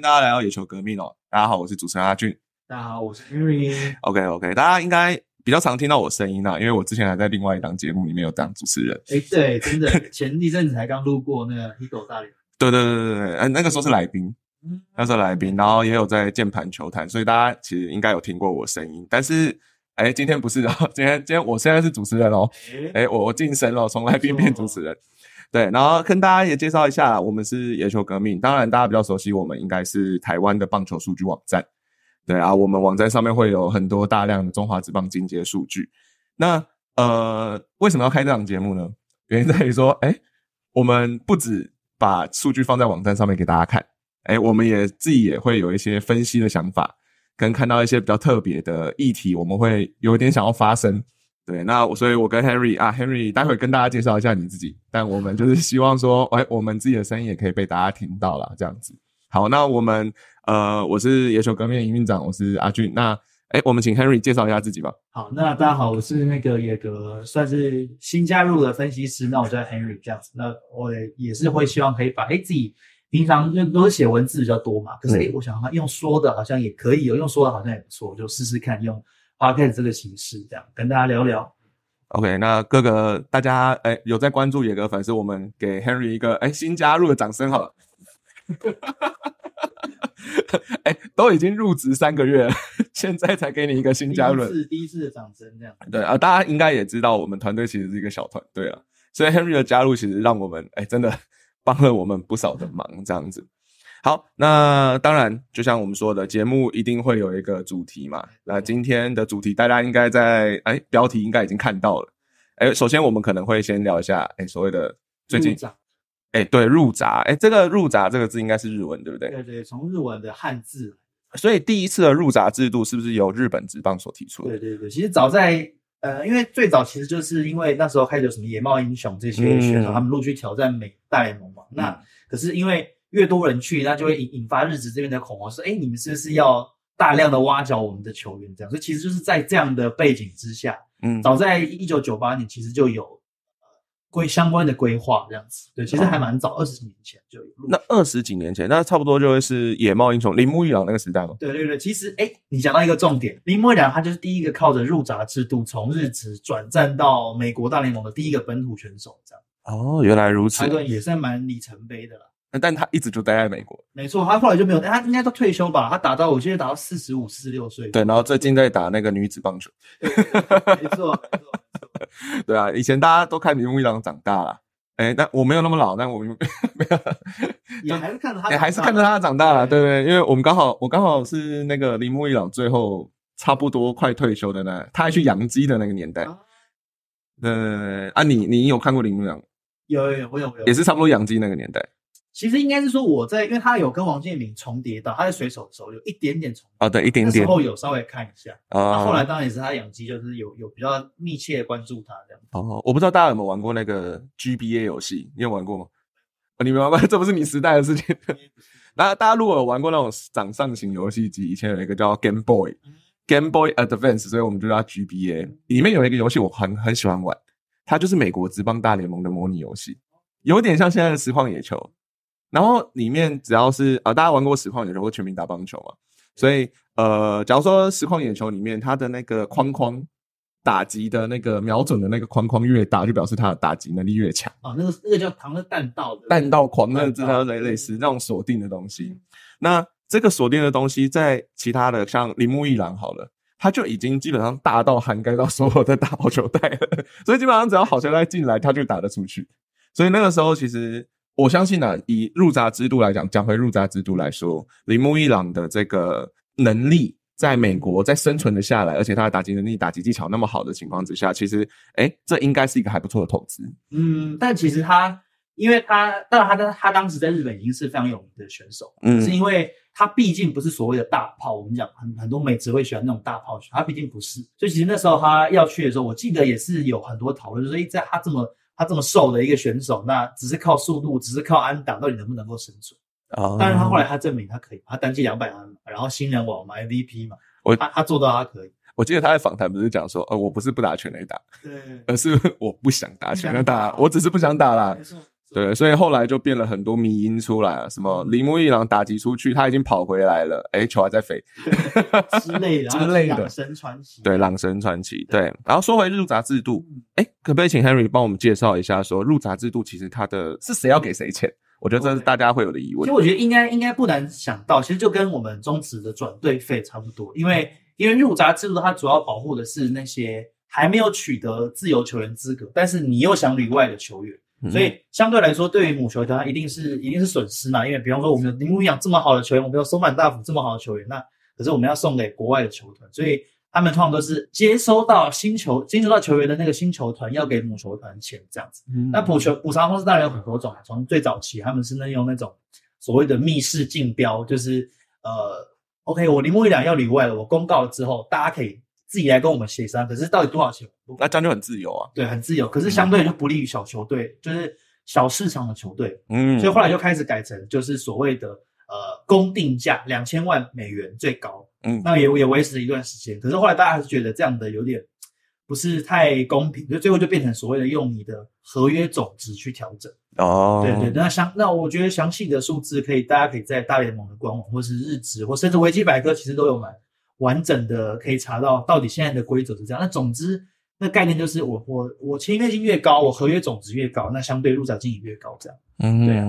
大家来到野球革命哦！大家好，我是主持人阿俊。大家好，我是 Henry。OK OK，大家应该比较常听到我声音啦，因为我之前还在另外一档节目里面有当主持人。哎，对，真的，前一阵子才刚录过那个《一狗大联对对对对对，哎，那个时候是来宾，那时候来宾，然后也有在键盘球坛，所以大家其实应该有听过我声音。但是，哎，今天不是哦，今天今天我现在是主持人哦。哎，我我晋升了，从来宾变主持人。对，然后跟大家也介绍一下，我们是野球革命。当然，大家比较熟悉我们，应该是台湾的棒球数据网站。对啊，我们网站上面会有很多大量的中华职棒进阶数据。那呃，为什么要开这档节目呢？原因在于说，哎，我们不止把数据放在网站上面给大家看，哎，我们也自己也会有一些分析的想法，跟看到一些比较特别的议题，我们会有一点想要发声。对，那我所以，我跟 Henry 啊，Henry 待会跟大家介绍一下你自己。但我们就是希望说，哎，我们自己的声音也可以被大家听到啦，这样子。好，那我们呃，我是野球革命营运长，我是阿俊。那哎，我们请 Henry 介绍一下自己吧。好，那大家好，我是那个野格，算是新加入的分析师。那我叫 Henry 这样子。那我也是会希望可以把哎自己平常就都是写文字比较多嘛，可是哎，我想用说的好像也可以有，用说的好像也不错，就试试看用。Podcast 这个形式，这样跟大家聊聊。OK，那各个大家哎，有在关注野哥粉丝，我们给 Henry 一个哎新加入的掌声好了。哎，都已经入职三个月了，现在才给你一个新加入，是第一次的掌声这样。对啊，大家应该也知道，我们团队其实是一个小团队啊，所以 Henry 的加入其实让我们哎真的帮了我们不少的忙，这样子。好，那当然，就像我们说的，节目一定会有一个主题嘛。那今天的主题，大家应该在哎标题应该已经看到了。哎，首先我们可能会先聊一下哎所谓的最近，哎对入闸，哎这个入闸这个字应该是日文对不对？对对，从日文的汉字。所以第一次的入闸制度是不是由日本职棒所提出的？对对对，其实早在呃，因为最早其实就是因为那时候开始有什么野茂英雄这些选手，他们陆续挑战美大联盟嘛。那可是因为越多人去，那就会引引发日职这边的恐慌，说：“哎，你们是不是要大量的挖角我们的球员？”这样，所以其实就是在这样的背景之下，嗯，早在一九九八年其实就有规相关的规划这样子。对，其实还蛮早，二十几年前就有。那二十几年前，那差不多就会是野猫英雄铃木一朗那个时代吗？对对对，其实哎，你讲到一个重点，铃木一朗他就是第一个靠着入闸制度从日职转战到美国大联盟的第一个本土选手，这样。哦，原来如此，这个也算蛮里程碑的了。但他一直就待在美国，没错，他后来就没有，他应该都退休吧？他打到我记得打到四十五、四十六岁。对，然后最近在打那个女子棒球。没错，没错。对啊，以前大家都看铃木一郎长大了，哎，但我没有那么老，但我们 没有，也还是看着他，还是看着他长大了，对不对？因为我们刚好，我刚好是那个铃木一朗最后差不多快退休的那，他还去养鸡的那个年代。对对对，啊，你你有看过铃木一朗？有有有，我有有，也是差不多养鸡那个年代。其实应该是说我在，因为他有跟王建民重叠到，他在水手的时候有一点点重叠啊，对，一点点。时候有稍微看一下啊，后来当然也是他养鸡，就是有有比较密切关注他这样。哦，我不知道大家有没有玩过那个 GBA 游戏，你有玩过吗？你没玩过，这不是你时代的事情。那大家如果有玩过那种掌上型游戏机，以前有一个叫 Game Boy，Game Boy Advance，所以我们就叫 GBA。里面有一个游戏我很很喜欢玩，它就是美国职棒大联盟的模拟游戏，有点像现在的实况野球。然后里面只要是呃，大家玩过实况野球或全民打棒球嘛，所以呃，假如说实况野球里面它的那个框框打击的那个瞄准的那个框框越大，就表示它的打击能力越强。哦，那个那个叫唐的弹道的弹道框，那知道类类似那种锁定的东西。那这个锁定的东西在其他的像铃木一郎好了，他就已经基本上大到涵盖到所有的打好球带了，所以基本上只要好球带进来，他就打得出去。所以那个时候其实。我相信呢，以入闸制度来讲，讲回入闸制度来说，铃木一朗的这个能力在美国在生存的下来，而且他的打击能力、打击技巧那么好的情况之下，其实，哎，这应该是一个还不错的投资。嗯，但其实他，因为他，当然他的他当时在日本已经是非常有名的选手，嗯，是因为他毕竟不是所谓的大炮。我们讲很很多美职会喜欢那种大炮选他毕竟不是。所以其实那时候他要去的时候，我记得也是有很多讨论，所以在他这么。他这么瘦的一个选手，那只是靠速度，只是靠安打，到底能不能够生存？啊！但是他后来他证明他可以，他单季两百安，然后新人王嘛，MVP 嘛，我他他做到他可以。我记得他在访谈不是讲说，呃，我不是不打全垒打，对，而是我不想打全垒打，我只是不想打啦。对，所以后来就变了很多迷因出来了，什么铃木一郎打击出去，他已经跑回来了，哎，球还在飞之类的 之类的。朗神传奇，对，朗神传奇，对。然后说回入闸制度，哎，可不可以请 Henry 帮我们介绍一下，说入闸制度其实它的是谁要给谁钱？我觉得这是大家会有的疑问。其实我觉得应该应该不难想到，其实就跟我们中职的转队费差不多，因为因为入闸制度它主要保护的是那些还没有取得自由球员资格，但是你又想旅外的球员。所以相对来说，对于母球团一定是一定是损失嘛，因为比方说我们林木一养这么好的球员，我们有松满大辅这么好的球员，那可是我们要送给国外的球团，所以他们通常都是接收到新球接收到球员的那个新球团要给母球团钱这样子。那补球补偿方式当然有很多种，从最早期他们是能用那种所谓的密室竞标，就是呃，OK，我铃木一两要里外了，我公告了之后，大家可以。自己来跟我们协商，可是到底多少钱？那这样就很自由啊。对，很自由。可是相对就不利于小球队，就是小市场的球队。嗯，所以后来就开始改成就是所谓的呃公定价两千万美元最高。嗯，那也也维持了一段时间。可是后来大家还是觉得这样的有点不是太公平，所以最后就变成所谓的用你的合约总值去调整。哦，对对。那详那我觉得详细的数字可以大家可以在大联盟的官网，或是日职，或甚至维基百科，其实都有买。完整的可以查到到底现在的规则是这样。那总之，那概念就是我我我签约金越高，我合约总值越高，那相对入闸金也越高，这样。嗯，对啊。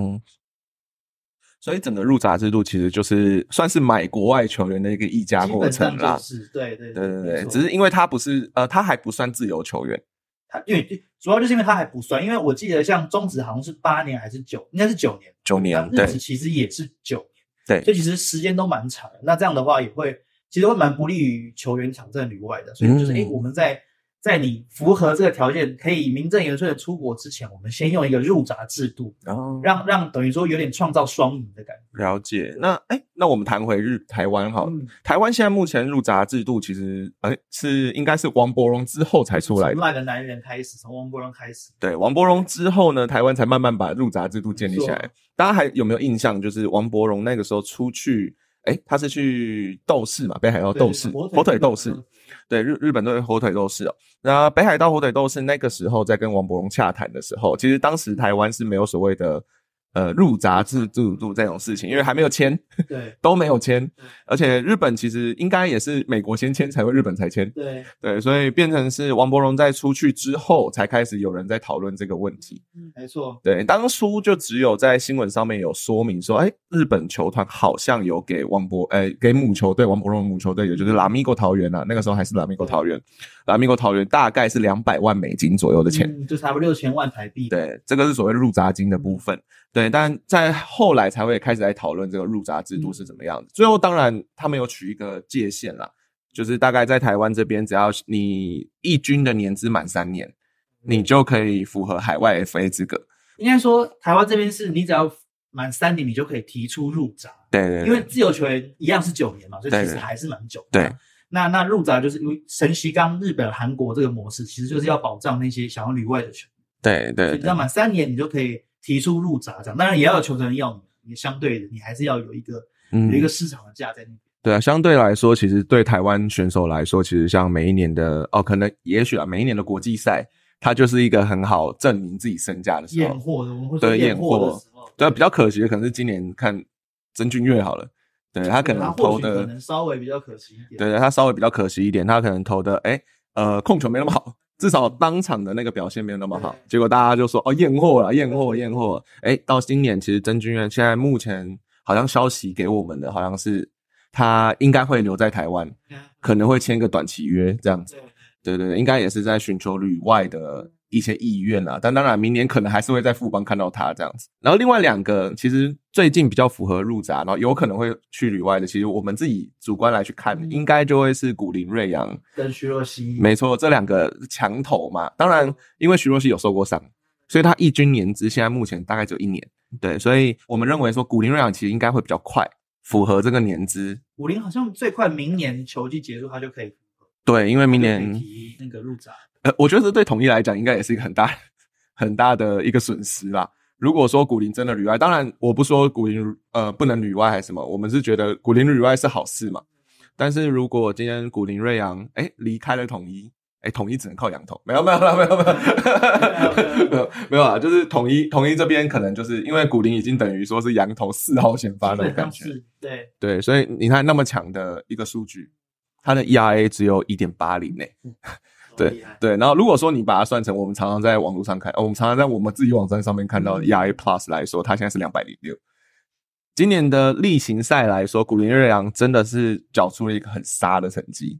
所以整个入闸制度其实就是算是买国外球员的一个溢价过程啦。是，对对对对对。只是因为他不是呃，他还不算自由球员。他因为主要就是因为他还不算，因为我记得像中职好像是八年还是九，应该是九年。九年。日职其实也是九年。对。所以其实时间都蛮长。那这样的话也会。其实会蛮不利于球员挑战旅外的，所以就是哎，我们在在你符合这个条件，可以名正言顺的出国之前，我们先用一个入闸制度，然后让让等于说有点创造双赢的感觉。了解。那哎，那我们谈回日台湾哈，台湾现在目前入闸制度其实哎是应该是王伯荣之后才出来，从那个男人开始，从王伯荣开始。对，王伯荣之后呢，台湾才慢慢把入闸制度建立起来。大家还有没有印象？就是王伯荣那个时候出去。哎，他是去斗士嘛？北海道斗士，火腿斗士，对日日本队火腿斗士哦。那北海道火腿斗士那个时候在跟王伯荣洽谈的时候，其实当时台湾是没有所谓的。呃，入闸制度度这种事情，因为还没有签，对，都没有签，而且日本其实应该也是美国先签才会日本才签，对。对，所以变成是王伯荣在出去之后才开始有人在讨论这个问题，嗯，没错，对，当初就只有在新闻上面有说明说，哎，日本球团好像有给王伯，哎，给母球队王伯荣母球队，也就是拉米戈桃园啊，那个时候还是拉米戈桃园，拉米戈桃园大概是两百万美金左右的钱，就差不多六千万台币，对，这个是所谓入闸金的部分。对，但在后来才会开始来讨论这个入闸制度是怎么样的。最后，当然他们有取一个界限啦，就是大概在台湾这边，只要你一军的年资满三年，你就可以符合海外 FA 资格。应该说，台湾这边是你只要满三年，你就可以提出入闸。对对。因为自由球员一样是九年嘛，所以其实还是蛮久。对。那那入闸就是因为神奇刚日本、韩国这个模式，其实就是要保障那些想要旅外的球员。对对。只要满三年，你就可以。提出入闸这样，当然也要有球员要你，你相对的，你还是要有一个有一个市场的价在那边。对啊，相对来说，其实对台湾选手来说，其实像每一年的哦，可能也许啊，每一年的国际赛，它就是一个很好证明自己身价的时候。验货的，我们会对验货。对啊，比较可惜的可能是今年看曾俊岳好了，对他可能投的可能稍微比较可惜一点。对对，他稍微比较可惜一点，他可能投的哎呃控球没那么好。至少当场的那个表现没有那么好，结果大家就说哦验货了，验货验货。哎，到今年其实曾俊岳现在目前好像消息给我们的好像是他应该会留在台湾，可能会签个短期约这样子。对对对，应该也是在寻求旅外的。一些意愿啊，但当然明年可能还是会在富邦看到他这样子。然后另外两个其实最近比较符合入闸，然后有可能会去旅外的，其实我们自己主观来去看，应该就会是古林瑞阳跟徐若曦。没错，这两个墙头嘛。当然，因为徐若曦有受过伤，所以他一军年资现在目前大概只有一年。对，所以我们认为说古林瑞阳其实应该会比较快符合这个年资。古林好像最快明年球季结束他就可以符合。对，因为明年那个入闸。呃，我觉得这对统一来讲，应该也是一个很大很大的一个损失啦。如果说古林真的旅外，当然我不说古林呃不能旅外还是什么，我们是觉得古林旅外是好事嘛。但是如果今天古林瑞阳哎离开了统一，哎，统一只能靠羊头，没有没有没有没有 没有没有没有啊，就是统一统一这边可能就是因为古林已经等于说是羊头四号先发的感觉，对对，所以你看那么强的一个数据，它的 ERA 只有一点八零呢，对对，然后如果说你把它算成我们常常在网络上看，我们常常在我们自己网站上面看到 ERA Plus 来说，它现在是两百零六。今年的例行赛来说，古林瑞阳真的是缴出了一个很杀的成绩。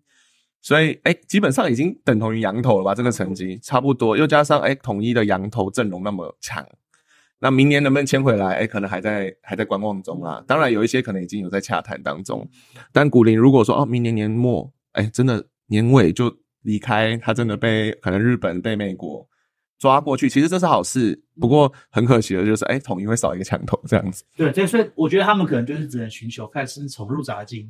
所以，哎，基本上已经等同于羊头了吧？这个成绩差不多，又加上哎，统一的羊头阵容那么强，那明年能不能签回来？哎，可能还在还在观望中啦。当然，有一些可能已经有在洽谈当中。但古林如果说哦，明年年末，哎，真的年尾就离开，他真的被可能日本被美国抓过去，其实这是好事。不过很可惜的就是，哎，统一会少一个墙头这样子。对，所以我觉得他们可能就是只能寻求看是从入闸金。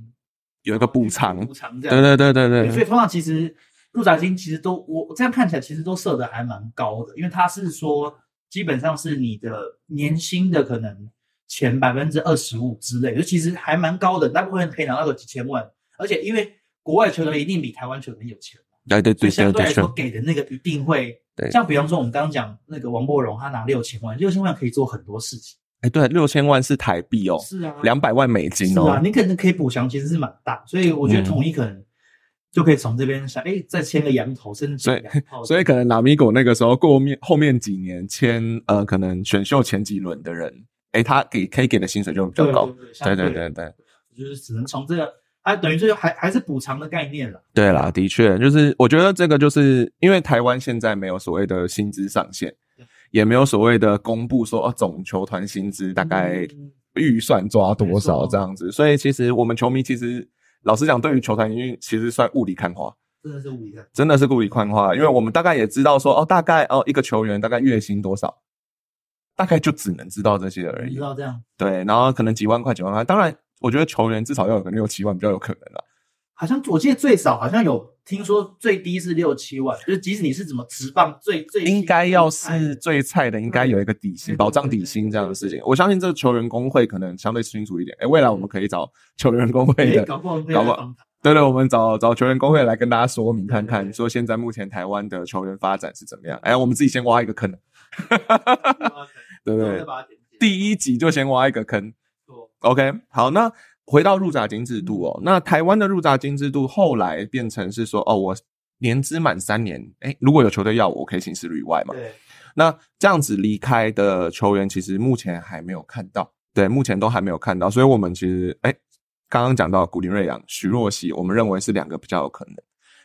有一个补偿，补偿这样，对对对对对。所以通常其实入闸金其实都我这样看起来其实都设的还蛮高的，因为他是说基本上是你的年薪的可能前百分之二十五之类，就其实还蛮高的，大部分可以拿到个几千万。而且因为国外球员一定比台湾球员有钱嘛，对对对，相对来说给的那个一定会，像比方说我们刚刚讲那个王柏荣，他拿六千万，六千万可以做很多事情。哎，对，六千万是台币哦，是啊，两百万美金哦，是啊，你可能可以补强，其实是蛮大，所以我觉得统一可能就可以从这边想，哎，再签个羊头，甚至所以 所以可能拿米狗那个时候过面后面几年签呃，可能选秀前几轮的人，哎，他给可以给的薪水就比较高，对对对对，就是只能从这个，它等于是还还是补偿的概念了。对啦，的确，就是我觉得这个就是因为台湾现在没有所谓的薪资上限。也没有所谓的公布说哦，总球团薪资大概预算抓多少这样子，所以其实我们球迷其实老实讲，对于球团因为其实算雾里看花，真的是雾里看，真的是雾里看花，因为我们大概也知道说哦，大概哦一个球员大概月薪多少，大概就只能知道这些而已，知道这样对，然后可能几万块几万块，当然我觉得球员至少要有个六七万比较有可能了。好像我记得最少好像有听说最低是六七万，就是即使你是怎么直棒最最应该要是最菜的，应该有一个底薪保障底薪这样的事情。我相信这个球员工会可能相对清楚一点。哎，未来我们可以找球员工会的，搞不好搞不好，对对，我们找找球员工会来跟大家说明看看，说现在目前台湾的球员发展是怎么样。哎，我们自己先挖一个坑，对不对？第一集就先挖一个坑，OK，好，那。回到入闸金制度哦，那台湾的入闸金制度后来变成是说，哦，我年资满三年，哎，如果有球队要我，我可以行使旅外嘛？对。那这样子离开的球员，其实目前还没有看到，对，目前都还没有看到。所以，我们其实，哎，刚刚讲到古林瑞阳、徐若曦，我们认为是两个比较有可能。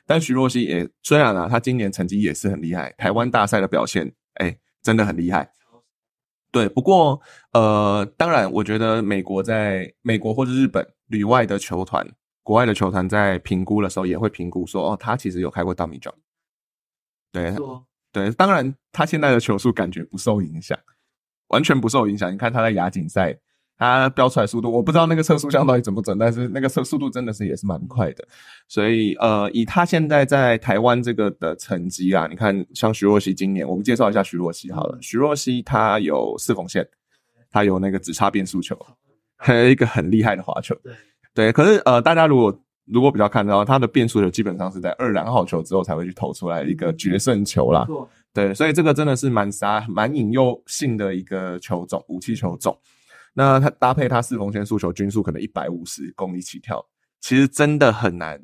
但徐若曦也虽然啊，他今年成绩也是很厉害，台湾大赛的表现，哎，真的很厉害。对，不过呃，当然，我觉得美国在美国或者日本旅外的球团，国外的球团在评估的时候也会评估说，哦，他其实有开过大米庄。对，对，当然他现在的球速感觉不受影响，完全不受影响。你看他在亚锦赛。它标出来速度，我不知道那个测速箱到底准不准，但是那个测速度真的是也是蛮快的。所以呃，以他现在在台湾这个的成绩啊，你看像徐若曦今年，我们介绍一下徐若曦好了。徐若曦她有四缝线，她有那个直插变速球，还有一个很厉害的滑球。对对，可是呃，大家如果如果比较看到他的变速球，基本上是在二两号球之后才会去投出来一个决胜球啦。对，所以这个真的是蛮杀蛮引诱性的一个球种，武器球种。那他搭配他四缝线速球，均速可能一百五十公里起跳，其实真的很难，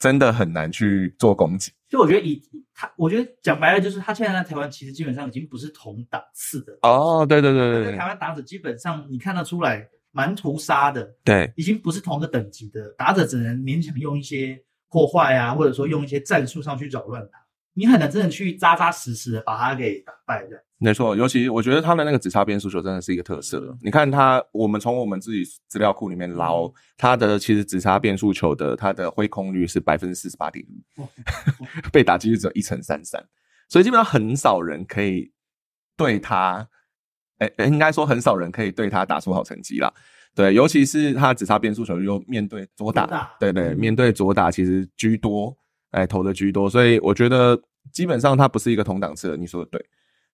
真的很难去做攻击。就我觉得以他，我觉得讲白了就是他现在在台湾其实基本上已经不是同档次的哦。对对对对台湾打者基本上你看得出来蛮屠杀的，对，已经不是同个等级的打者，只能勉强用一些破坏啊，或者说用一些战术上去扰乱他，你很难真的去扎扎实实的把他给打败的。没错，尤其我觉得他的那个直插边速球真的是一个特色。你看他，我们从我们自己资料库里面捞他的，其实直插变速球的他的挥空率是百分之四十八点五，被打击率只有一成三三，所以基本上很少人可以对他，哎，应该说很少人可以对他打出好成绩啦。对，尤其是他直插变速球又面对左打，对对，面对左打其实居多，哎，投的居多，所以我觉得基本上他不是一个同档次的。你说的对。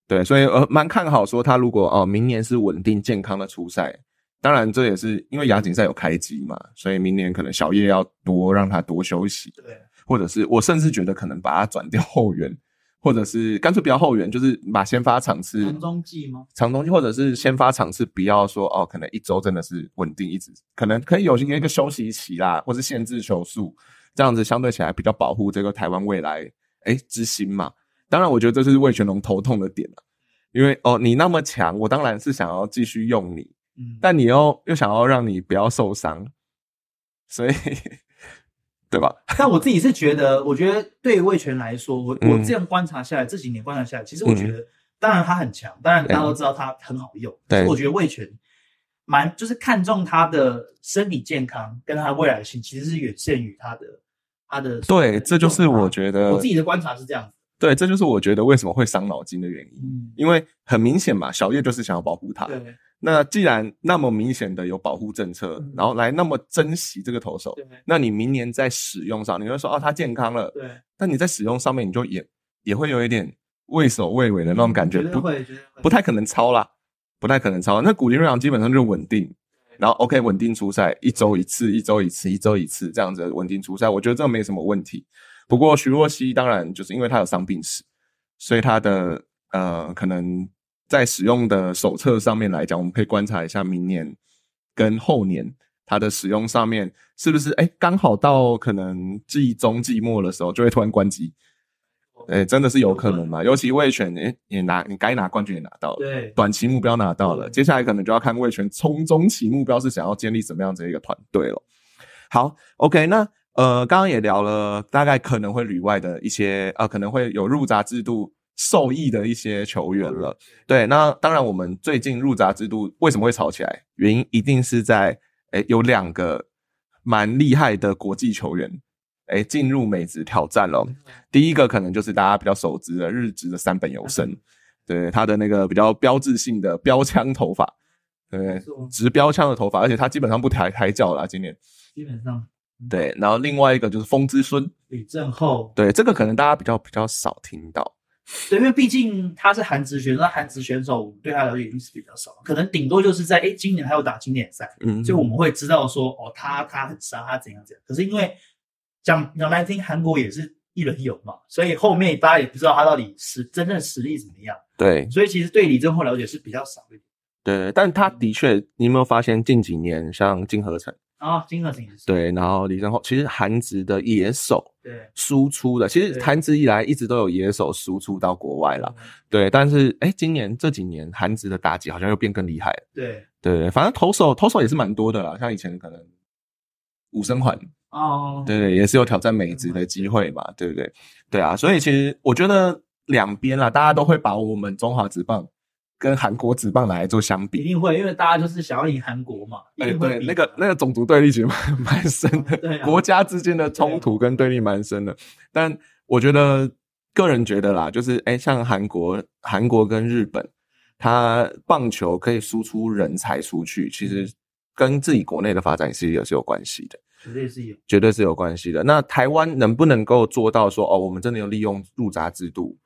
对，所以呃，蛮看好说他如果哦，明年是稳定健康的出赛，当然这也是因为亚锦赛有开机嘛，所以明年可能小叶要多让他多休息，对，或者是我甚至觉得可能把他转掉后援，或者是干脆不要后援，就是把先发场次长中计吗？长中计，或者是先发场次不要说哦，可能一周真的是稳定一直，可能可以有一个休息期啦，或是限制球数，这样子相对起来比较保护这个台湾未来哎之星嘛。当然，我觉得这是魏全龙头痛的点了，因为哦你那么强，我当然是想要继续用你，嗯，但你又又想要让你不要受伤，所以。对吧？但我自己是觉得，我觉得对魏全来说，我我这样观察下来，这几年观察下来，其实我觉得，当然他很强，当然大家都知道他很好用。对，我觉得魏全蛮就是看重他的身体健康跟他未来性，其实是远胜于他的他的。对，这就是我觉得我自己的观察是这样子。对，这就是我觉得为什么会伤脑筋的原因。嗯，因为很明显嘛，小叶就是想要保护他。对。那既然那么明显的有保护政策，然后来那么珍惜这个投手，那你明年在使用上，你会说哦，他健康了，对。但你在使用上面，你就也也会有一点畏首畏尾的那种感觉，不不太可能超啦，不太可能超。那古林瑞阳基本上就是稳定，然后 OK 稳定出赛，一周一次，一周一次，一周一次这样子稳定出赛，我觉得这没什么问题。不过徐若曦当然就是因为她有伤病史，所以她的呃可能。在使用的手册上面来讲，我们可以观察一下明年跟后年它的使用上面是不是哎刚好到可能季中季末的时候就会突然关机，哎真的是有可能嘛？尤其魏权哎也拿你该拿冠军也拿到了，对，短期目标拿到了，接下来可能就要看魏权从中期目标是想要建立什么样子一个团队了。好，OK，那呃刚刚也聊了大概可能会旅外的一些呃可能会有入闸制度。受益的一些球员了，对，那当然我们最近入闸制度为什么会吵起来？原因一定是在，诶有两个蛮厉害的国际球员，诶进入美职挑战了。第一个可能就是大家比较熟知的日职的三本游生，对，他的那个比较标志性的标枪头发，对，直标枪的头发，而且他基本上不抬抬脚了，今年基本上对。然后另外一个就是风之孙李正厚，对，这个可能大家比较比较少听到。对，因为毕竟他是韩职选手，那韩职选手对他了解一定是比较少，可能顶多就是在哎，今年还有打经典赛，嗯，所以我们会知道说哦，他他很伤，他怎样怎样。可是因为讲讲来听，韩国也是一轮游嘛，所以后面大家也不知道他到底是真正实力怎么样。对，所以其实对李正厚了解是比较少一点。对，但他的确，你有没有发现近几年像金河成？啊，金河成也是对，然后李正浩其实韩职的野手，对，输出的，其实韩职以来一直都有野手输出到国外了，对，但是哎，今年这几年韩职的打击好像又变更厉害了，对，对，反正投手投手也是蛮多的啦，像以前可能武生环哦，对对，也是有挑战美职的机会嘛，对不对？对啊，所以其实我觉得两边啦，大家都会把我们中华职棒。跟韩国职棒来做相比，一定会，因为大家就是想要赢韩国嘛。哎，对，那个那个种族对立其实蛮 蛮深的，对，国家之间的冲突跟对立蛮深的。但我觉得个人觉得啦，就是哎，像韩国、韩国跟日本，他棒球可以输出人才出去，其实跟自己国内的发展其实也是有关系的，绝对是有，绝对是有关系的。那台湾能不能够做到说，哦，我们真的有利用入闸制度，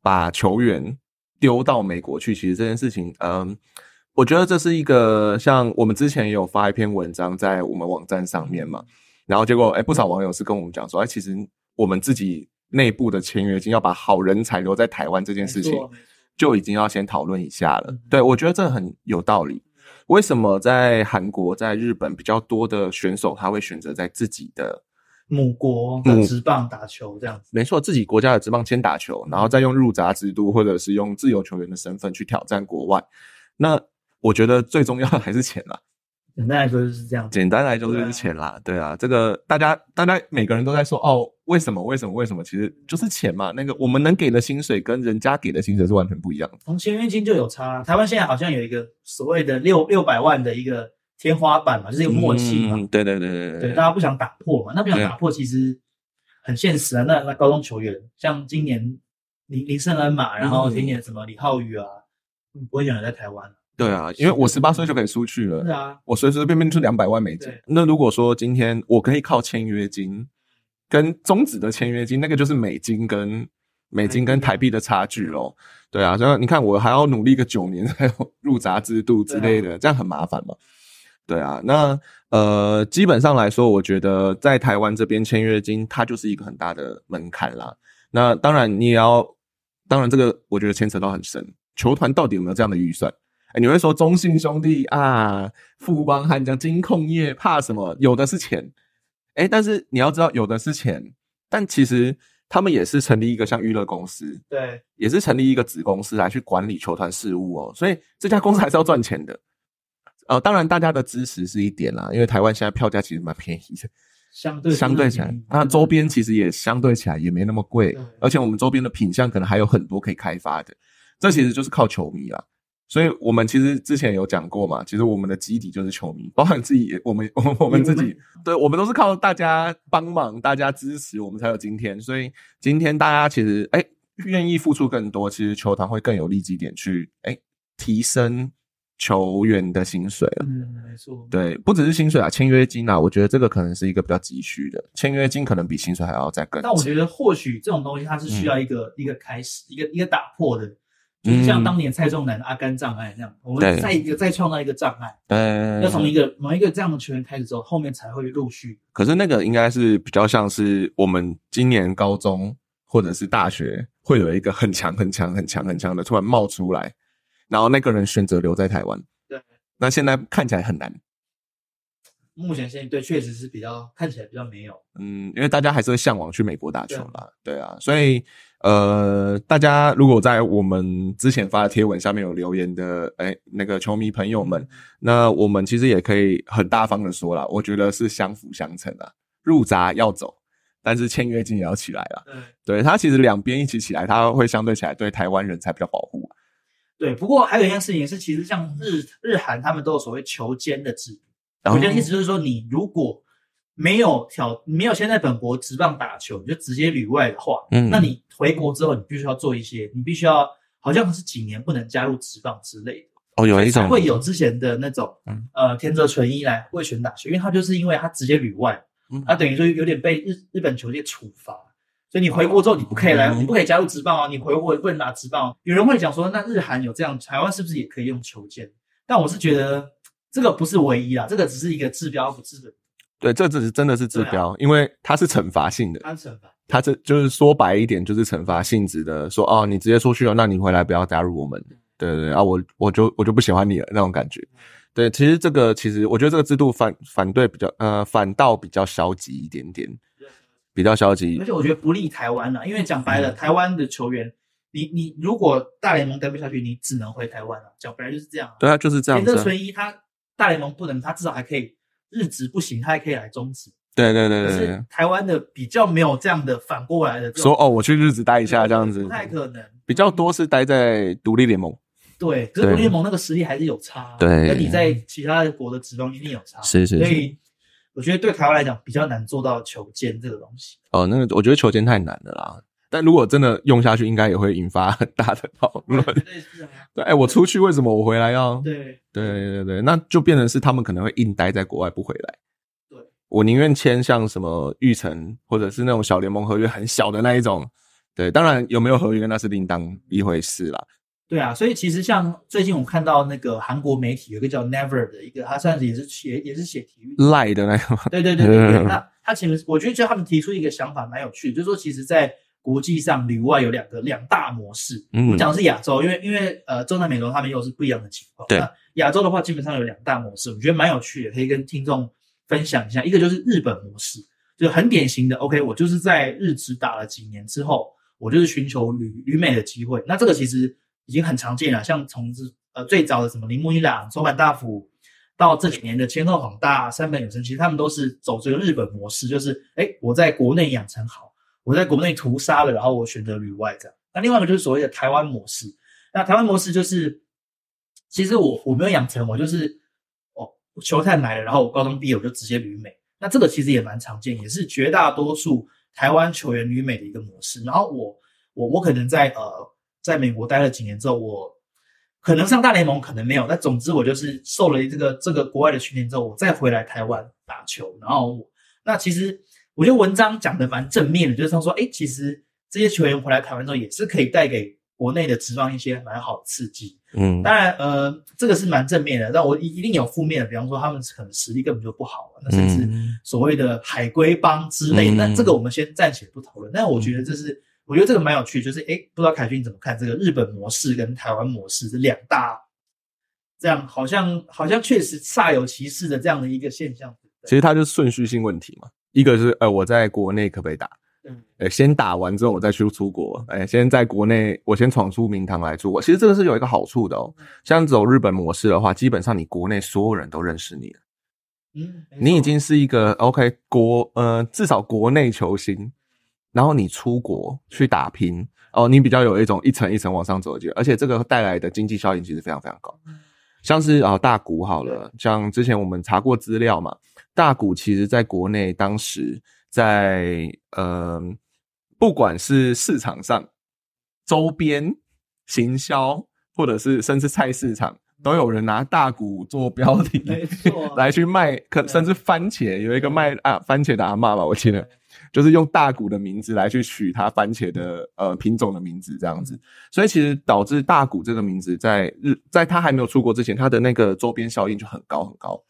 把球员。丢到美国去，其实这件事情，嗯，我觉得这是一个像我们之前也有发一篇文章在我们网站上面嘛，然后结果哎，不少网友是跟我们讲说，哎，其实我们自己内部的签约金要把好人才留在台湾这件事情，就已经要先讨论一下了。对我觉得这很有道理。为什么在韩国、在日本比较多的选手他会选择在自己的？母国的职棒打球这样子，没错，自己国家的职棒先打球，然后再用入闸制度，或者是用自由球员的身份去挑战国外。那我觉得最重要的还是钱啦。简单来说就是这样。简单来说就是钱啦，对啊，这个大家大家每个人都在说哦，为什么为什么为什么？其实就是钱嘛。那个我们能给的薪水跟人家给的薪水是完全不一样的。从签约金就有差。台湾现在好像有一个所谓的六六百万的一个。天花板嘛，就是有默契嘛。对对对对对，大家不想打破嘛。那不想打破，其实很现实啊。那那高中球员，像今年林林胜恩嘛，然后今年什么李浩宇啊，不会想留在台湾对啊，因为我十八岁就可以出去了。是啊，我随随便便出两百万美金。那如果说今天我可以靠签约金跟中止的签约金，那个就是美金跟美金跟台币的差距咯。对啊，所以你看我还要努力个九年才有入闸制度之类的，这样很麻烦嘛。对啊，那呃，基本上来说，我觉得在台湾这边签约金，它就是一个很大的门槛啦。那当然，你也要，当然这个我觉得牵扯到很深，球团到底有没有这样的预算？哎，你会说中信兄弟啊，富邦悍将、金控业怕什么？有的是钱，哎，但是你要知道，有的是钱，但其实他们也是成立一个像娱乐公司，对，也是成立一个子公司来去管理球团事务哦，所以这家公司还是要赚钱的。呃，当然大家的支持是一点啦，因为台湾现在票价其实蛮便宜的，相对相对起来，那周边其实也相对起来也没那么贵，而且我们周边的品相可能还有很多可以开发的，这其实就是靠球迷啦。所以我们其实之前有讲过嘛，其实我们的基底就是球迷，包含自己，我们我 我们自己，对我们都是靠大家帮忙、大家支持，我们才有今天。所以今天大家其实哎愿意付出更多，其实球团会更有利基点去哎提升。球员的薪水了，嗯，没错，对，不只是薪水啊，签约金啊，我觉得这个可能是一个比较急需的，签约金可能比薪水还要再更。但我觉得或许这种东西它是需要一个一个开始，一个一个打破的，就是像当年蔡仲南阿甘障碍那样，我们再一个再创造一个障碍，对，要从一个某一个这样的球员开始之后，后面才会陆续。可是那个应该是比较像是我们今年高中或者是大学会有一个很强很强很强很强的突然冒出来。然后那个人选择留在台湾，对，那现在看起来很难。目前现在对确实是比较看起来比较没有，嗯，因为大家还是会向往去美国打球啦，对。啊，所以呃，大家如果在我们之前发的贴文下面有留言的，哎，那个球迷朋友们，那我们其实也可以很大方的说了，我觉得是相辅相成啊，入闸要走，但是签约金也要起来了，对，对他其实两边一起起来，他会相对起来对台湾人才比较保护。对，不过还有一件事情是，其实像日日韩他们都有所谓球监的制度。球监的意思就是说，你如果没有挑没有先在本国直棒打球，你就直接旅外的话，嗯，那你回国之后，你必须要做一些，你必须要好像是几年不能加入直棒之类的。哦，有一种会有之前的那种，呃，田泽纯一来卫权大学，因为他就是因为他直接旅外，他等于说有点被日日本球界处罚。所以你回国之后，你不可以来，你不可以加入职棒啊。你回国不能拿职棒。有人会讲说，那日韩有这样，台湾是不是也可以用球剑？但我是觉得这个不是唯一啦，这个只是一个治标不治本。对，这只是真的是治标，因为它是惩罚性的。它惩罚，它这就是说白一点，就是惩罚性质的。说哦，你直接出去了，那你回来不要加入我们。对对对啊，我我就我就不喜欢你了那种感觉。对，其实这个其实我觉得这个制度反反对比较呃反倒比较消极一点点。比较消极，而且我觉得不利台湾了，因为讲白了，台湾的球员，你你如果大联盟待不下去，你只能回台湾了，讲白了就是这样。对啊，就是这样。田泽纯一他大联盟不能，他至少还可以日职不行，他还可以来中职。对对对对对。台湾的比较没有这样的反过来的说哦，我去日职待一下这样子，不太可能。比较多是待在独立联盟。对，可是独立联盟那个实力还是有差，对，跟你在其他国的职棒一定有差。是是。所以。我觉得对台湾来讲比较难做到球监这个东西。哦，那个我觉得球监太难了啦。但如果真的用下去，应该也会引发很大的讨论。对，哎，我出去为什么我回来要？对对对对，那就变成是他们可能会硬待在国外不回来。对，我宁愿签像什么玉成或者是那种小联盟合约很小的那一种。对，当然有没有合约那是另当一回事啦。对啊，所以其实像最近我看到那个韩国媒体有一个叫 Never 的一个，他算是也是写也是写体育赖的那个。对对对对对，那他其实我觉得就他们提出一个想法蛮有趣的，就是说其实，在国际上旅外有两个两大模式。嗯，我讲的是亚洲，因为因为呃中南美洲他们又是不一样的情况。对，亚洲的话基本上有两大模式，我觉得蛮有趣的，可以跟听众分享一下。一个就是日本模式，就很典型的 OK，我就是在日职打了几年之后，我就是寻求旅旅美的机会。那这个其实。已经很常见了，像从是呃最早的什么铃木一朗、松坂大辅，到这几年的千鹤晃大、山本有生，其实他们都是走这个日本模式，就是哎我在国内养成好，我在国内屠杀了，然后我选择旅外这样。那另外一个就是所谓的台湾模式，那台湾模式就是，其实我我没有养成，我就是哦球探来了，然后我高中毕业我就直接旅美，那这个其实也蛮常见，也是绝大多数台湾球员旅美的一个模式。然后我我我可能在呃。在美国待了几年之后，我可能上大联盟，可能没有。但总之，我就是受了这个这个国外的训练之后，我再回来台湾打球。然后，那其实我觉得文章讲的蛮正面的，就是他说，哎，其实这些球员回来台湾之后，也是可以带给国国内的职棒一些蛮好的刺激。嗯，当然，呃，这个是蛮正面的，但我一一定有负面的，比方说他们可能实力根本就不好，那甚至所谓的海龟帮之类，那这个我们先暂且不讨论。但我觉得这是，我觉得这个蛮有趣，就是哎，不知道凯军怎么看这个日本模式跟台湾模式这两大，这样好像好像确实煞有其事的这样的一个现象。其实它就是顺序性问题嘛，一个是呃我在国内可不可以打？嗯，先打完之后我再去出国，哎，先在国内我先闯出名堂来出国。其实这个是有一个好处的哦，像走日本模式的话，基本上你国内所有人都认识你了，嗯，你已经是一个 OK 国呃至少国内球星，然后你出国去打拼哦，你比较有一种一层一层往上走的机会，而且这个带来的经济效应其实非常非常高。像是啊大股好了，像之前我们查过资料嘛，大股其实在国内当时。在呃，不管是市场上、周边行销，或者是甚至菜市场，都有人拿大股做标题，没错，来去卖，可甚至番茄有一个卖啊番茄的阿妈吧，我记得就是用大谷的名字来去取它番茄的呃品种的名字这样子，所以其实导致大谷这个名字在日在他还没有出国之前，他的那个周边效应就很高很高，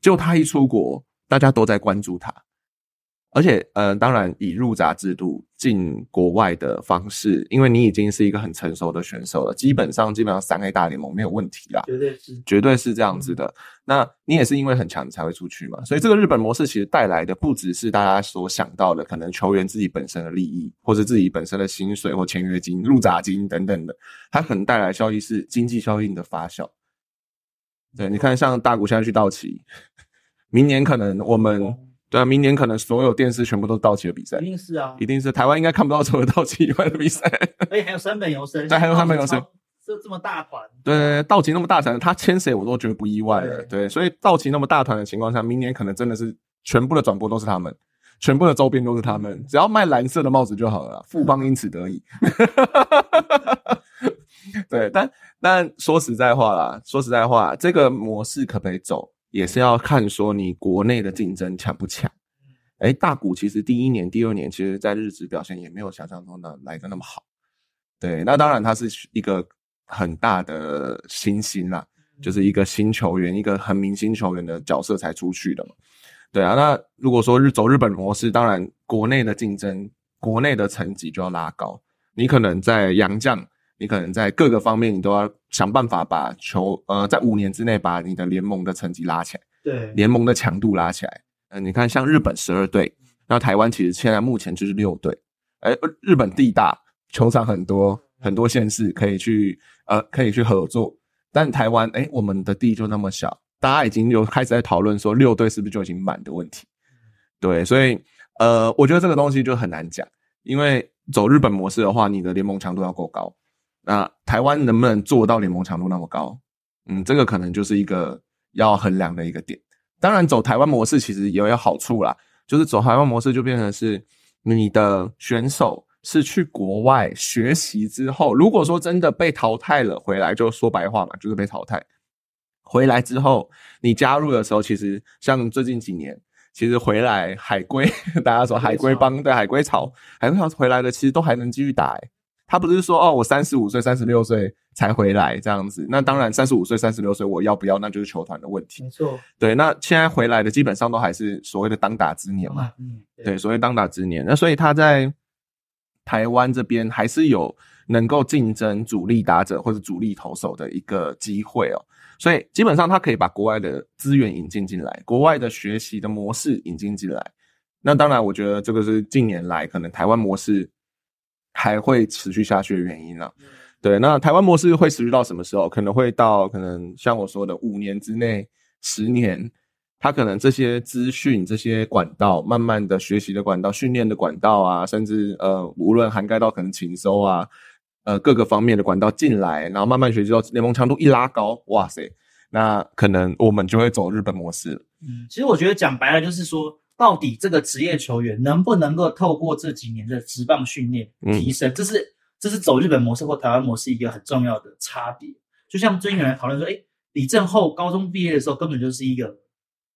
结果他一出国，大家都在关注他。而且，呃，当然以入闸制度进国外的方式，因为你已经是一个很成熟的选手了，基本上基本上三 A 大联盟没有问题啦，绝对是，绝对是这样子的。那你也是因为很强，你才会出去嘛。所以这个日本模式其实带来的不只是大家所想到的，可能球员自己本身的利益，或者自己本身的薪水或签约金、入闸金等等的，它可能带来效益是经济效应的发酵。对，你看像大谷现在去道奇，明年可能我们。对啊，明年可能所有电视全部都是道奇的比赛，一定是啊，一定是台湾应该看不到除了道奇以外的比赛。而 且还有三本游生，对，还有三本游生，这这么大团，对，道奇那么大团，他签谁我都觉得不意外了。对，所以道奇那么大团的情况下，明年可能真的是全部的转播都是他们，全部的周边都是他们，只要卖蓝色的帽子就好了，富邦因此得以。对，但但说实在话啦，说实在话，这个模式可不可以走？也是要看说你国内的竞争强不强，哎，大股其实第一年、第二年，其实在日职表现也没有想象中的来的那么好。对，那当然它是一个很大的新星啦，就是一个新球员，一个很明星球员的角色才出去的嘛。对啊，那如果说日走日本模式，当然国内的竞争、国内的成绩就要拉高，你可能在洋将。你可能在各个方面，你都要想办法把球，呃，在五年之内把你的联盟的成绩拉起来，对，联盟的强度拉起来。嗯，你看像日本十二队，那台湾其实现在目前就是六队。哎，日本地大，球场很多，很多县市可以去，呃，可以去合作。但台湾，哎，我们的地就那么小，大家已经有开始在讨论说六队是不是就已经满的问题。对，所以，呃，我觉得这个东西就很难讲，因为走日本模式的话，你的联盟强度要够高。那台湾能不能做到联盟强度那么高？嗯，这个可能就是一个要衡量的一个点。当然，走台湾模式其实也有好处啦，就是走台湾模式就变成是你的选手是去国外学习之后，如果说真的被淘汰了回来，就说白话嘛，就是被淘汰。回来之后，你加入的时候，其实像最近几年，其实回来海归，大家说海归帮对海归潮，海归潮回来的，其实都还能继续打。他不是说哦，我三十五岁、三十六岁才回来这样子。那当然，三十五岁、三十六岁我要不要，那就是球团的问题。没错，对。那现在回来的基本上都还是所谓的当打之年嘛。嗯，对，所谓当打之年。那所以他在台湾这边还是有能够竞争主力打者或者主力投手的一个机会哦。所以基本上他可以把国外的资源引进进来，国外的学习的模式引进进来。那当然，我觉得这个是近年来可能台湾模式。还会持续下去的原因呢？对，那台湾模式会持续到什么时候？可能会到可能像我说的五年之内、十年，它可能这些资讯、这些管道，慢慢的学习的管道、训练的管道啊，甚至呃，无论涵盖到可能情收啊，呃，各个方面的管道进来，然后慢慢学习到联盟强度一拉高，哇塞，那可能我们就会走日本模式。嗯，其实我觉得讲白了就是说。到底这个职业球员能不能够透过这几年的职棒训练提升？这是这是走日本模式或台湾模式一个很重要的差别。就像最近有人讨论说，哎，李正厚高中毕业的时候根本就是一个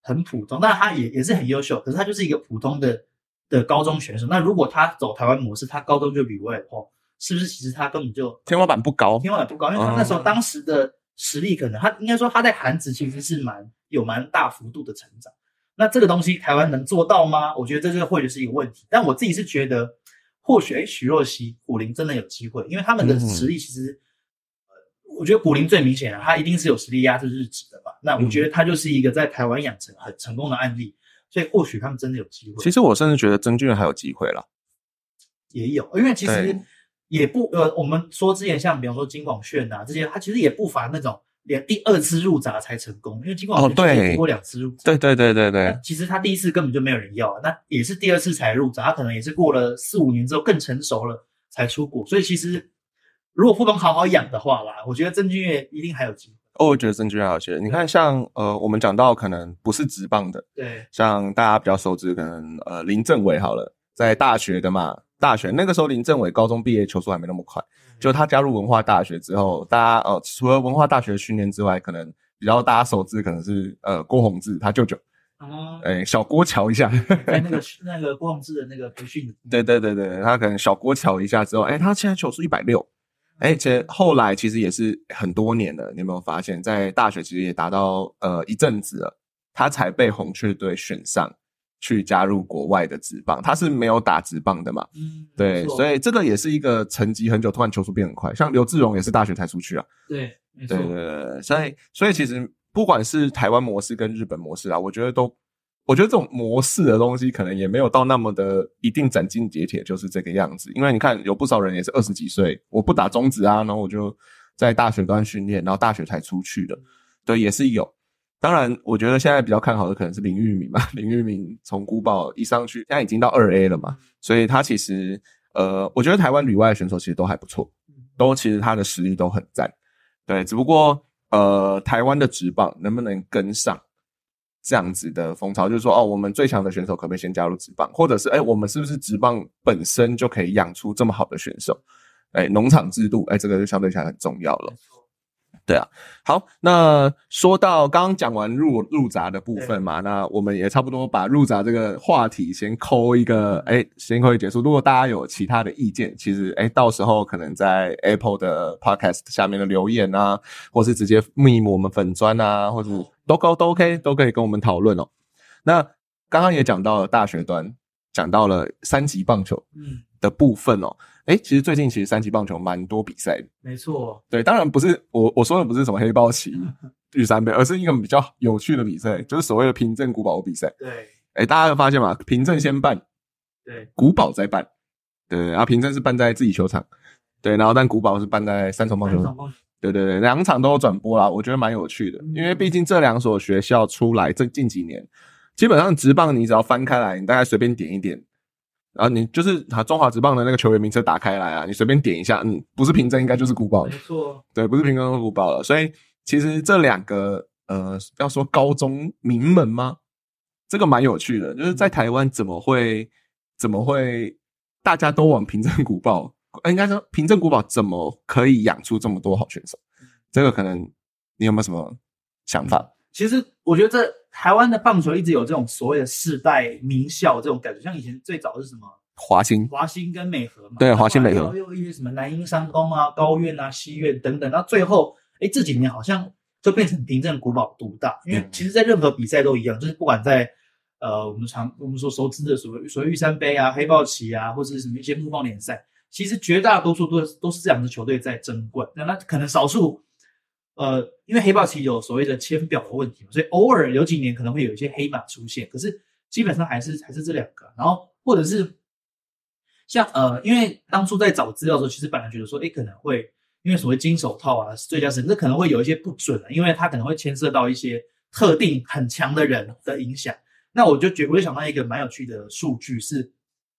很普通，但他也也是很优秀，可是他就是一个普通的的高中选手。那如果他走台湾模式，他高中就比外的话，是不是其实他根本就天花板不高，天花板不高，因为他那时候当时的实力可能他应该说他在韩职其实是蛮有蛮大幅度的成长。那这个东西台湾能做到吗？我觉得这个或许是一个问题。但我自己是觉得，或许哎，徐若曦、古灵真的有机会，因为他们的实力其实，呃，我觉得古灵最明显啊，他一定是有实力压制日职的吧。那我觉得他就是一个在台湾养成很成功的案例，所以或许他们真的有机会。其实我甚至觉得曾俊还有机会了，也有，因为其实也不呃，我们说之前像比方说金广炫啊这些，他其实也不乏那种。连第二次入闸才成功，因为金广哦对，过两次入闸，对对对对对。其实他第一次根本就没有人要，那也是第二次才入闸，他可能也是过了四五年之后更成熟了才出国。所以其实如果副本好好养的话啦，我觉得郑俊岳一定还有机会。哦，我觉得郑俊岳有机会。你看，像呃，我们讲到可能不是直棒的，对，像大家比较熟知，可能呃林政伟好了，在大学的嘛，大学那个时候林政伟高中毕业球速还没那么快。就他加入文化大学之后，大家呃，除了文化大学训练之外，可能比较大家熟知可能是呃郭宏志他舅舅，哦，哎小郭瞧一下，在那个那个郭宏志的那个培训，对对对对，他可能小郭瞧一下之后，哎，他现在球速一百六，哎，其实后来其实也是很多年了，你有没有发现，在大学其实也达到呃一阵子了，他才被红雀队选上。去加入国外的职棒，他是没有打职棒的嘛？嗯，对，所以这个也是一个沉寂很久，突然球速变很快。像刘志荣也是大学才出去啊。对，对对对，所以所以其实不管是台湾模式跟日本模式啊，我觉得都，我觉得这种模式的东西可能也没有到那么的一定斩钉截铁就是这个样子。因为你看有不少人也是二十几岁，我不打中职啊，然后我就在大学端训练，然后大学才出去的，对，也是有。当然，我觉得现在比较看好的可能是林玉明嘛。林玉明从古堡一上去，现在已经到二 A 了嘛，所以他其实，呃，我觉得台湾旅外的选手其实都还不错，都其实他的实力都很赞。对，只不过，呃，台湾的职棒能不能跟上这样子的风潮？就是说，哦，我们最强的选手可不可以先加入职棒，或者是，哎，我们是不是职棒本身就可以养出这么好的选手？哎，农场制度，哎，这个就相对起来很重要了。对啊，好，那说到刚刚讲完入入闸的部分嘛，那我们也差不多把入闸这个话题先扣一个，哎，先扣一结束。如果大家有其他的意见，其实哎，到时候可能在 Apple 的 Podcast 下面的留言啊，或是直接密我们粉砖啊，或者都都都 OK，都可以跟我们讨论哦。那刚刚也讲到了大学端，讲到了三级棒球，嗯。的部分哦，哎，其实最近其实三级棒球蛮多比赛。的，没错，对，当然不是我我说的不是什么黑豹旗 玉山杯，而是一个比较有趣的比赛，就是所谓的凭证古堡比赛。对，哎，大家有发现吗？凭证先办，对，古堡再办，对，然后凭证是办在自己球场，对，然后但古堡是办在三重棒球场，对对对，两场都有转播啦，我觉得蛮有趣的，因为毕竟这两所学校出来这近几年，基本上直棒你只要翻开来，你大概随便点一点。然后你就是啊中华职棒的那个球员名册打开来啊，你随便点一下，嗯，不是凭证应该就是古堡没错，对，不是凭证就是古堡了。所以其实这两个呃，要说高中名门吗？这个蛮有趣的，就是在台湾怎么会怎么会大家都往凭证古堡？应该说凭证古堡怎么可以养出这么多好选手？这个可能你有没有什么想法？其实我觉得这。台湾的棒球一直有这种所谓的世代名校这种感觉，像以前最早是什么？华兴、华兴跟美和嘛，对，华兴美和，又一些什么南英三公啊、高院啊、西院等等，到最后，哎，这几年好像就变成平镇古堡独大，因为其实，在任何比赛都一样，就是不管在呃我们常我们所熟知的所谓所谓玉山杯啊、黑豹旗啊，或者是什么一些木棒联赛，其实绝大多数都都是这两支球队在争冠，那那可能少数。呃，因为黑豹其实有所谓的签表的问题嘛，所以偶尔有几年可能会有一些黑马出现，可是基本上还是还是这两个。然后或者是像呃，因为当初在找资料的时候，其实本来觉得说，哎，可能会因为所谓金手套啊、最佳神，这可能会有一些不准啊，因为它可能会牵涉到一些特定很强的人的影响。那我就觉，我就想到一个蛮有趣的数据是。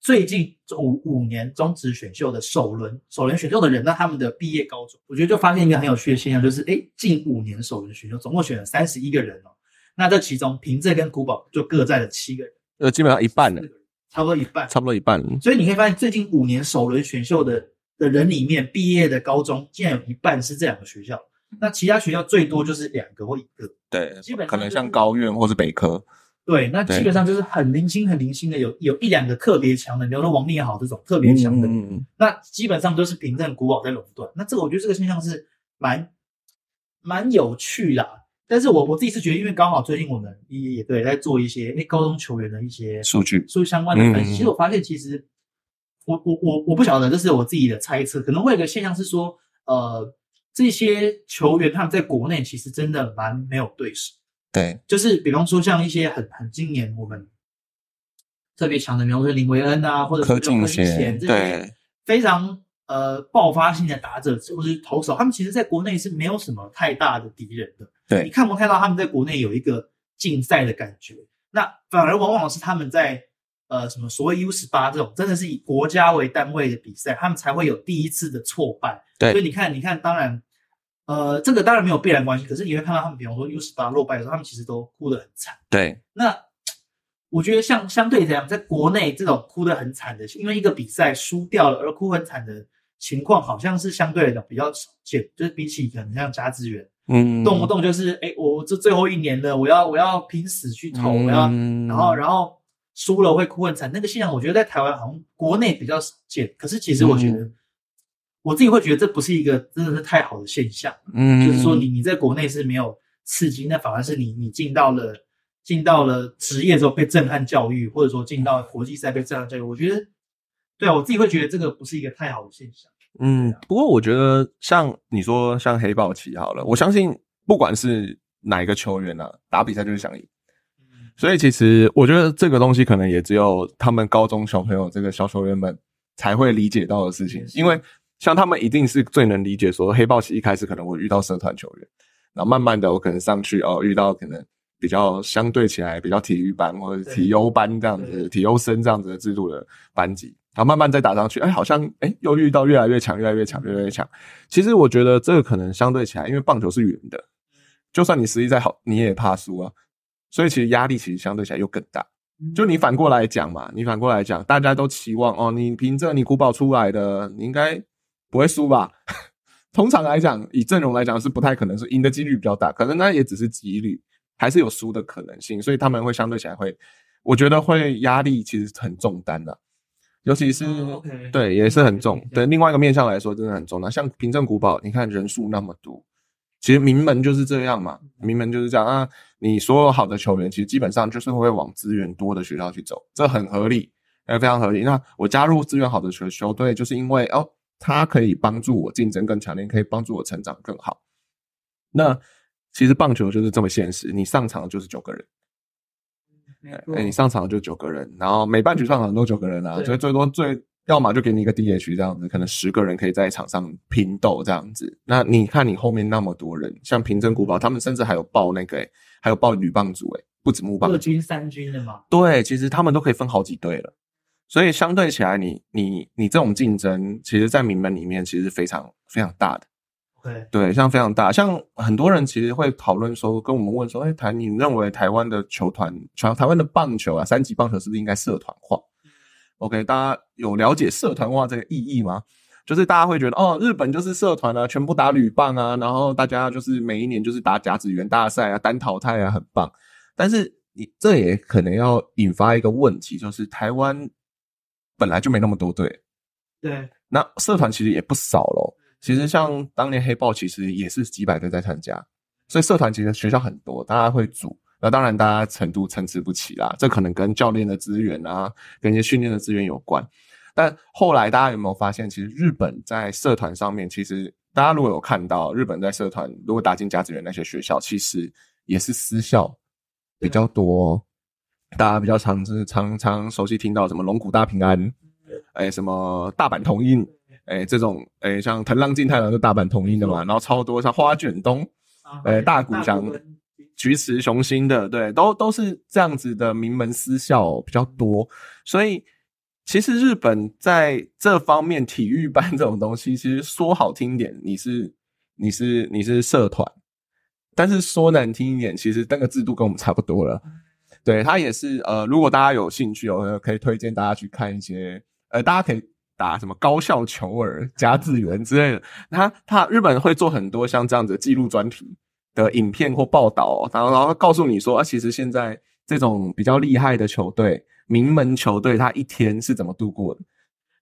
最近五五年中职选秀的首轮首轮选秀的人，那他们的毕业高中，我觉得就发现一个很有趣的现象，就是哎，近五年首轮选秀总共选了三十一个人哦，那这其中凭证跟古堡就各占了七个人，呃，基本上一半了，差不多一半，差不多一半。所以你可以发现，最近五年首轮选秀的的人里面，毕业的高中竟然有一半是这两个学校，那其他学校最多就是两个或一个，对，基本可能像高院或是北科。对，那基本上就是很零星、很零星的，有有一两个特别强的，比如说王力豪这种特别强的，那基本上都是凭证古堡在垄断。那这个我觉得这个现象是蛮蛮有趣的。但是我我自己是觉得，因为刚好最近我们也也对在做一些那高中球员的一些数据、数据相关的分析。其实我发现，其实我我我我不晓得，这是我自己的猜测，可能会有个现象是说，呃，这些球员他们在国内其实真的蛮没有对手。对，就是比方说像一些很很今年我们特别强的，比方说林维恩啊，或者柯敬贤这些非常呃爆发性的打者或者是投手，他们其实在国内是没有什么太大的敌人的。对，你看不看到他们在国内有一个竞赛的感觉，那反而往往是他们在呃什么所谓 U 十八这种真的是以国家为单位的比赛，他们才会有第一次的挫败。对，所以你看，你看，当然。呃，这个当然没有必然关系，可是你会看到他们，比方说 U 十八落败的时候，他们其实都哭得很惨。对，那我觉得像相对这样，在国内这种哭得很惨的，因为一个比赛输掉了而哭很惨的情况，好像是相对来讲比较少见。就是比起可能像甲子园，嗯，动不动就是哎，我这最后一年了，我要我要拼死去投，我要，然后然后输了会哭很惨，那个现象我觉得在台湾好像国内比较少见。可是其实我觉得。我自己会觉得这不是一个真的是太好的现象，嗯，就是说你你在国内是没有刺激，那反而是你你进到了进到了职业之后被震撼教育，或者说进到国际赛被震撼教育，我觉得，对啊，我自己会觉得这个不是一个太好的现象。嗯，不过我觉得像你说像黑豹旗好了，我相信不管是哪一个球员啊，打比赛就是想赢，所以其实我觉得这个东西可能也只有他们高中小朋友这个小球员们才会理解到的事情，因为。像他们一定是最能理解，说黑豹旗一开始可能我遇到社团球员，然后慢慢的我可能上去哦，遇到可能比较相对起来比较体育班或者体优班这样子、体优生这样子的制度的班级，然后慢慢再打上去，哎，好像哎又遇到越来越强、越来越强、越来越强。其实我觉得这个可能相对起来，因为棒球是圆的，就算你实力再好，你也怕输啊，所以其实压力其实相对起来又更大。就你反过来讲嘛，你反过来讲，大家都期望哦，你凭着你古堡出来的，你应该。不会输吧？通常来讲，以阵容来讲是不太可能，是赢的几率比较大。可能那也只是几率，还是有输的可能性。所以他们会相对起来会，我觉得会压力其实很重担的，尤其是对也是很重。对另外一个面向来说，真的很重。那像平镇古堡，你看人数那么多，其实名门就是这样嘛，名门就是这样啊。你所有好的球员，其实基本上就是会往资源多的学校去走，这很合理，也非常合理。那我加入资源好的球球队，就是因为哦。它可以帮助我竞争更强烈，可以帮助我成长更好。那其实棒球就是这么现实，你上场就是九个人，哎，你上场就九个人，然后每半局上场都九个人啊，所以最多最要么就给你一个 DH 这样子，可能十个人可以在场上拼斗这样子。那你看你后面那么多人，像平镇古堡，他们甚至还有报那个，还有报女棒组，哎，不止木棒，二军三军的嘛？对，其实他们都可以分好几队了。所以相对起来，你你你这种竞争，其实，在名门里面，其实是非常非常大的。对对，像非常大，像很多人其实会讨论说，跟我们问说，哎，台，你认为台湾的球团，全台湾的棒球啊，三级棒球是不是应该社团化？OK，大家有了解社团化这个意义吗？就是大家会觉得，哦，日本就是社团啊，全部打铝棒啊，然后大家就是每一年就是打甲子园大赛啊，单淘汰啊，很棒。但是你这也可能要引发一个问题，就是台湾。本来就没那么多队，对，那社团其实也不少咯。其实像当年黑豹，其实也是几百队在参加，所以社团其实学校很多，大家会组。那当然，大家程度参差不齐啦，这可能跟教练的资源啊，跟一些训练的资源有关。但后来大家有没有发现，其实日本在社团上面，其实大家如果有看到日本在社团如果打进甲子园那些学校，其实也是私校比较多。大家比较常是常常熟悉听到什么龙骨大平安，哎，什么大阪同音，哎，这种哎，像藤浪静太郎是大阪同音的嘛，然后超多像花卷东，哎，大谷翔、菊池雄心的，对，都都是这样子的名门私校比较多。所以其实日本在这方面体育班这种东西，其实说好听点，你是你是你是社团，但是说难听一点，其实那个制度跟我们差不多了。对他也是，呃，如果大家有兴趣，我可以推荐大家去看一些，呃，大家可以打什么高校球儿、加字员之类的。他他日本会做很多像这样子记录专题的影片或报道，然后然后告诉你说，啊，其实现在这种比较厉害的球队、名门球队，他一天是怎么度过的？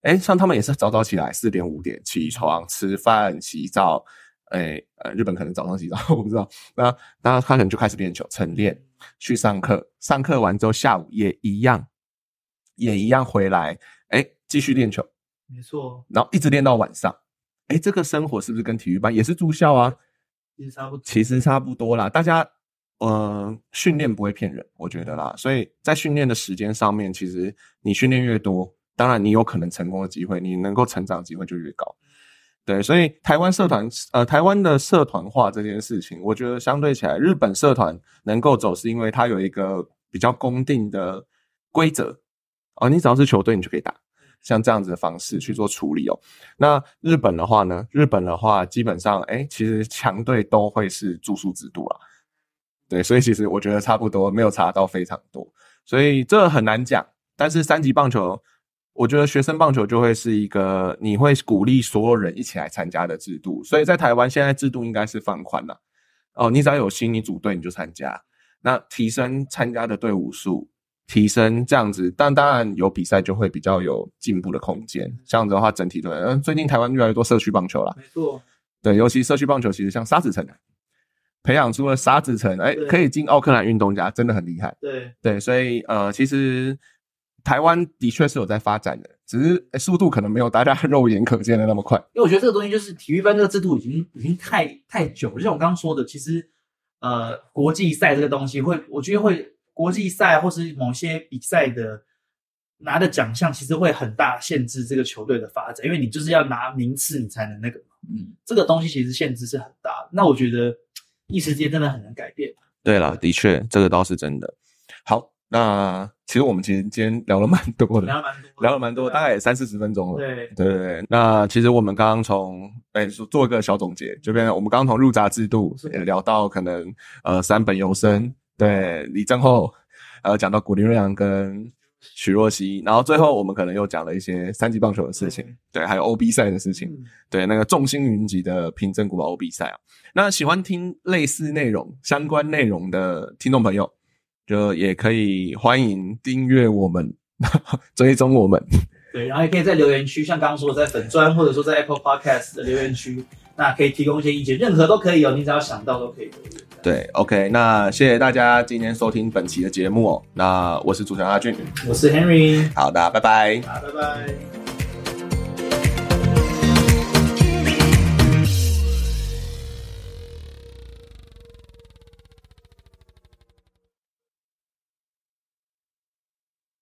哎，像他们也是早早起来，四点五点起床吃饭、洗澡。哎，呃，日本可能早上洗澡，我不知道。那那他可能就开始练球、晨练，去上课。上课完之后，下午也一样，也一样回来，哎，继续练球。没错。然后一直练到晚上。哎，这个生活是不是跟体育班也是住校啊？其实差不，其实差不多啦。大家，呃，训练不会骗人，我觉得啦。所以在训练的时间上面，其实你训练越多，当然你有可能成功的机会，你能够成长机会就越高。对，所以台湾社团，呃，台湾的社团化这件事情，我觉得相对起来，日本社团能够走，是因为它有一个比较公定的规则哦。你只要是球队，你就可以打，像这样子的方式去做处理哦。那日本的话呢？日本的话，基本上，哎，其实强队都会是住宿制度啦。对，所以其实我觉得差不多，没有差到非常多，所以这很难讲。但是三级棒球。我觉得学生棒球就会是一个你会鼓励所有人一起来参加的制度，所以在台湾现在制度应该是放宽了。哦，你只要有心，你组队你就参加，那提升参加的队伍数，提升这样子，但当然有比赛就会比较有进步的空间。这样子的话，整体对，嗯，最近台湾越来越多社区棒球了，没错，对，尤其社区棒球，其实像沙子城培养出了沙子城，哎，可以进奥克兰运动家，真的很厉害。对对，所以呃，其实。台湾的确是有在发展的，只是速度可能没有大家肉眼可见的那么快。因为我觉得这个东西就是体育班这个制度已经已经太太久，就像我刚刚说的，其实呃国际赛这个东西会，我觉得会国际赛或是某些比赛的拿的奖项，其实会很大限制这个球队的发展，因为你就是要拿名次你才能那个嘛。嗯，这个东西其实限制是很大的。那我觉得一时间真的很难改变。对了，的确这个倒是真的。好。那其实我们其实今天聊了蛮多的，聊了蛮多，聊了蛮多，大概也三四十分钟了。对对对。那其实我们刚刚从哎做一个小总结，就变成我们刚刚从入闸制度聊到可能呃三本优生，对李正厚，呃讲到古林瑞阳跟许若曦，然后最后我们可能又讲了一些三级棒球的事情，对，还有 OB 赛的事情，对，那个众星云集的平镇古堡 OB 赛啊。那喜欢听类似内容相关内容的听众朋友。就也可以欢迎订阅我们，追踪我们。对，然后也可以在留言区，像刚刚说的，在粉砖或者说在 Apple Podcast 的留言区，那可以提供一些意见，任何都可以哦，你只要想到都可以留言。对，OK，那谢谢大家今天收听本期的节目哦。那我是主持人阿俊，我是 Henry，好的，拜拜，好，拜拜。